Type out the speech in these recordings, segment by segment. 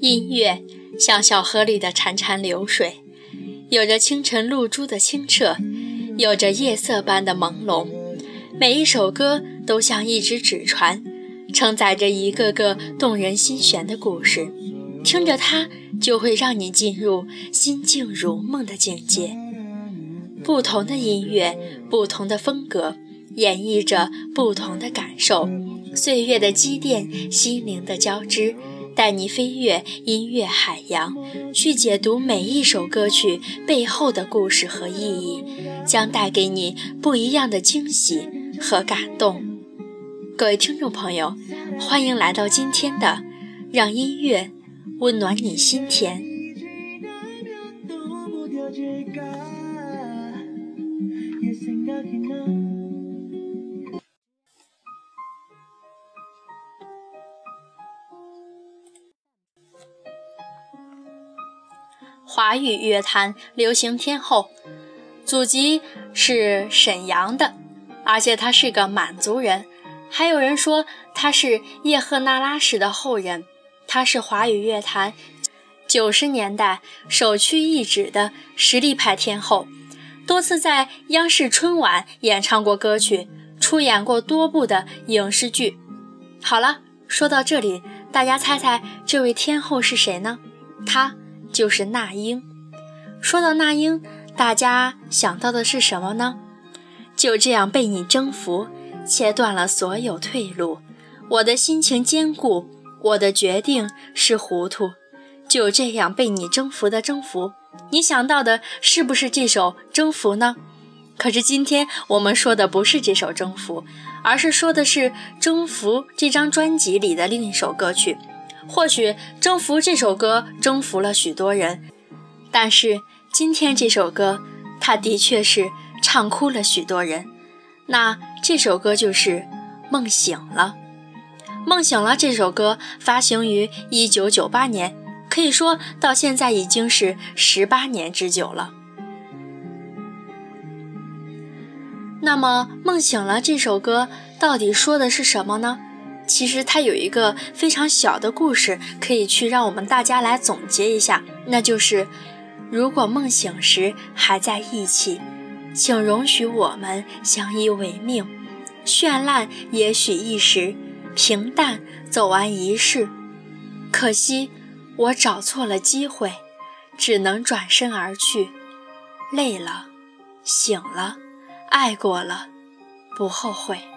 音乐像小河里的潺潺流水，有着清晨露珠的清澈，有着夜色般的朦胧。每一首歌都像一只纸船，承载着一个个动人心弦的故事。听着它，就会让你进入心静如梦的境界。不同的音乐，不同的风格，演绎着不同的感受。岁月的积淀，心灵的交织，带你飞越音乐海洋，去解读每一首歌曲背后的故事和意义，将带给你不一样的惊喜和感动。各位听众朋友，欢迎来到今天的让音乐温暖你心田。华语乐坛流行天后，祖籍是沈阳的，而且他是个满族人。还有人说他是叶赫那拉氏的后人。他是华语乐坛九十年代首屈一指的实力派天后，多次在央视春晚演唱过歌曲，出演过多部的影视剧。好了，说到这里，大家猜猜这位天后是谁呢？她。就是那英。说到那英，大家想到的是什么呢？就这样被你征服，切断了所有退路。我的心情坚固，我的决定是糊涂。就这样被你征服的征服，你想到的是不是这首《征服》呢？可是今天我们说的不是这首《征服》，而是说的是《征服》这张专辑里的另一首歌曲。或许《征服》这首歌征服了许多人，但是今天这首歌，它的确是唱哭了许多人。那这首歌就是《梦醒了》。《梦醒了》这首歌发行于1998年，可以说到现在已经是十八年之久了。那么，《梦醒了》这首歌到底说的是什么呢？其实它有一个非常小的故事，可以去让我们大家来总结一下，那就是：如果梦醒时还在一起，请容许我们相依为命。绚烂也许一时，平淡走完一世。可惜我找错了机会，只能转身而去。累了，醒了，爱过了，不后悔。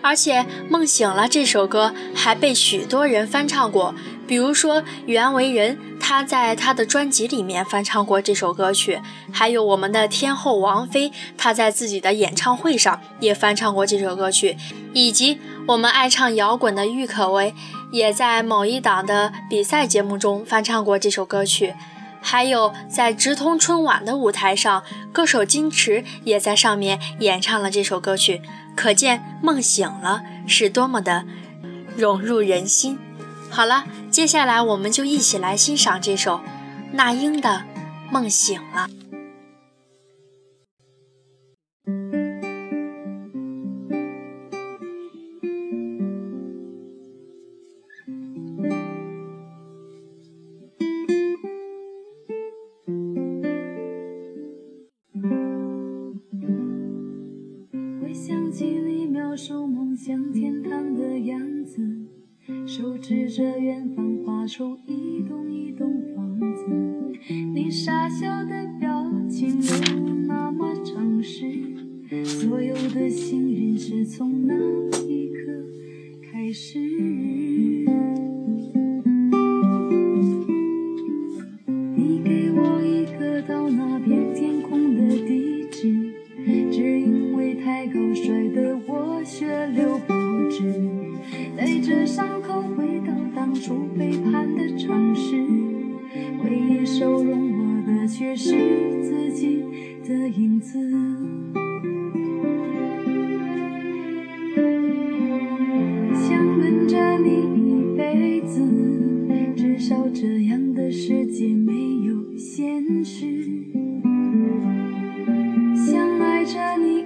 而且《梦醒了》这首歌还被许多人翻唱过，比如说袁惟仁，他在他的专辑里面翻唱过这首歌曲；还有我们的天后王菲，她在自己的演唱会上也翻唱过这首歌曲；以及我们爱唱摇滚的郁可唯，也在某一档的比赛节目中翻唱过这首歌曲；还有在直通春晚的舞台上，歌手金池也在上面演唱了这首歌曲。可见梦醒了是多么的融入人心。好了，接下来我们就一起来欣赏这首那英的《梦醒了》。像天堂的样子，手指着远方画出一栋一栋房子。你傻笑的表情有那么诚实，所有的幸运是从那一刻开始。照这样的世界没有现实，想爱着你。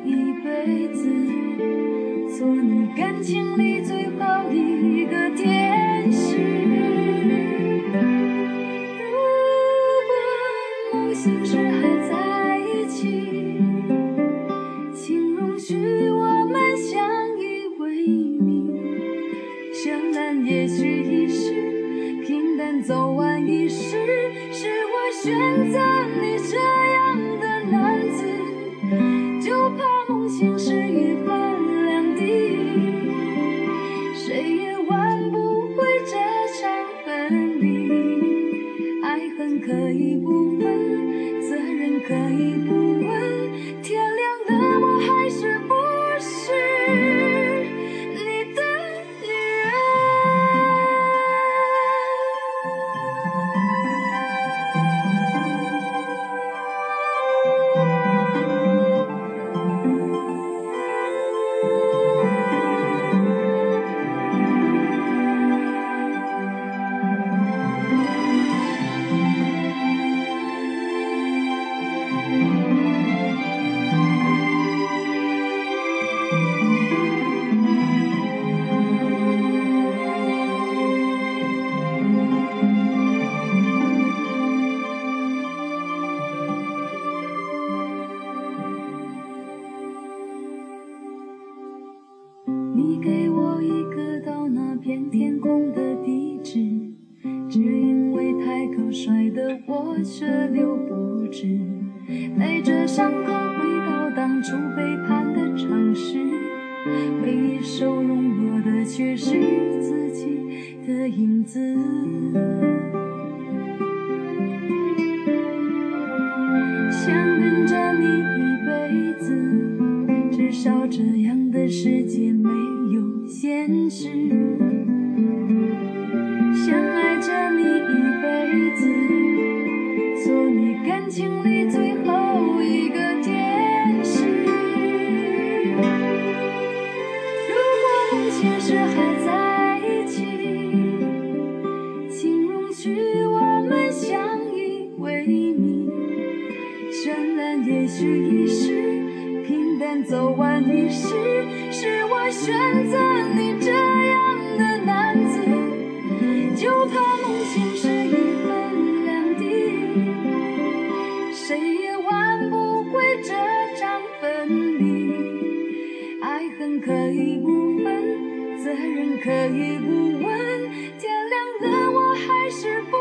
你不你给我一个到那片天空的地址，只因为太高摔得我血流不止，带着伤口回到当初背叛的城市，唯一收容我的却是自己的影子。想跟着你一辈子，至少这样的世界没有现实。想爱着你一辈子，做你感情里最后一个天使。如果梦醒时还在一起，请容许我们相依为命。绚烂也许一，是，是我选择你这样的男子，就怕梦醒时一分两地，谁也挽不回这场分离。爱恨可以不分，责任可以不问，天亮了我还是不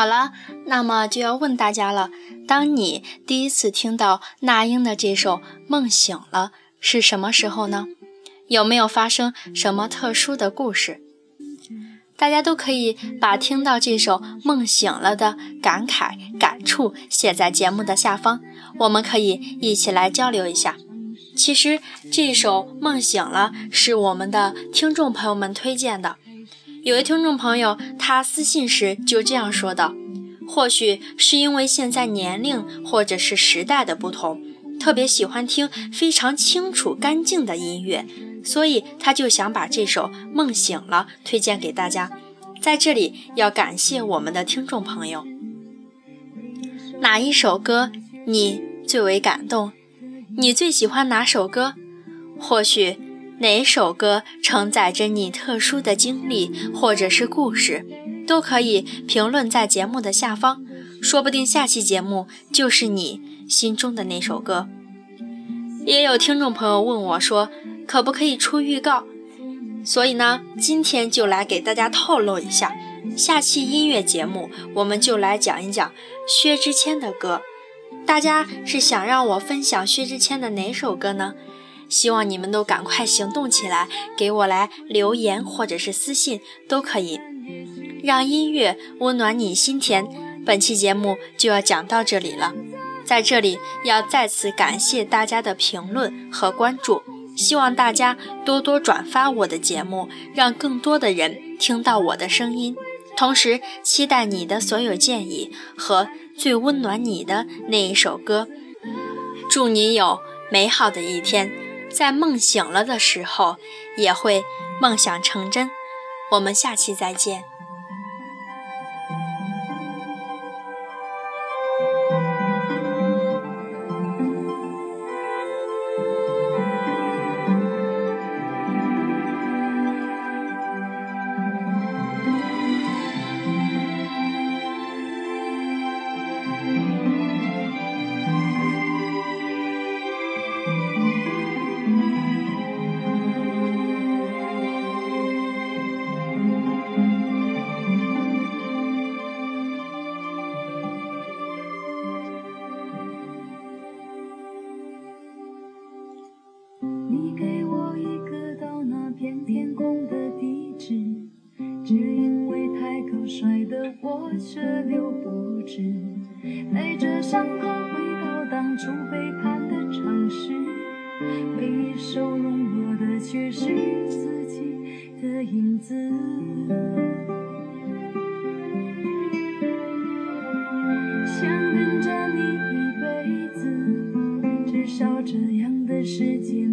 好了，那么就要问大家了：当你第一次听到那英的这首《梦醒了》是什么时候呢？有没有发生什么特殊的故事？大家都可以把听到这首《梦醒了》的感慨、感触写在节目的下方，我们可以一起来交流一下。其实这首《梦醒了》是我们的听众朋友们推荐的。有位听众朋友，他私信时就这样说道：“或许是因为现在年龄或者是时代的不同，特别喜欢听非常清楚、干净的音乐，所以他就想把这首《梦醒了》推荐给大家。在这里要感谢我们的听众朋友。哪一首歌你最为感动？你最喜欢哪首歌？或许……”哪首歌承载着你特殊的经历或者是故事，都可以评论在节目的下方，说不定下期节目就是你心中的那首歌。也有听众朋友问我说，可不可以出预告？所以呢，今天就来给大家透露一下，下期音乐节目我们就来讲一讲薛之谦的歌。大家是想让我分享薛之谦的哪首歌呢？希望你们都赶快行动起来，给我来留言或者是私信都可以，让音乐温暖你心田。本期节目就要讲到这里了，在这里要再次感谢大家的评论和关注，希望大家多多转发我的节目，让更多的人听到我的声音。同时，期待你的所有建议和最温暖你的那一首歌。祝你有美好的一天。在梦醒了的时候，也会梦想成真。我们下期再见。血流不止，带着伤口回到当初背叛的城市，回忆收容落的却是自己的影子。想跟着你一辈子，至少这样的世界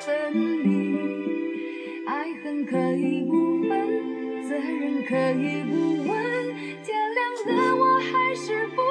分离。爱恨可以不分，责任可以不问，天亮了我还是不。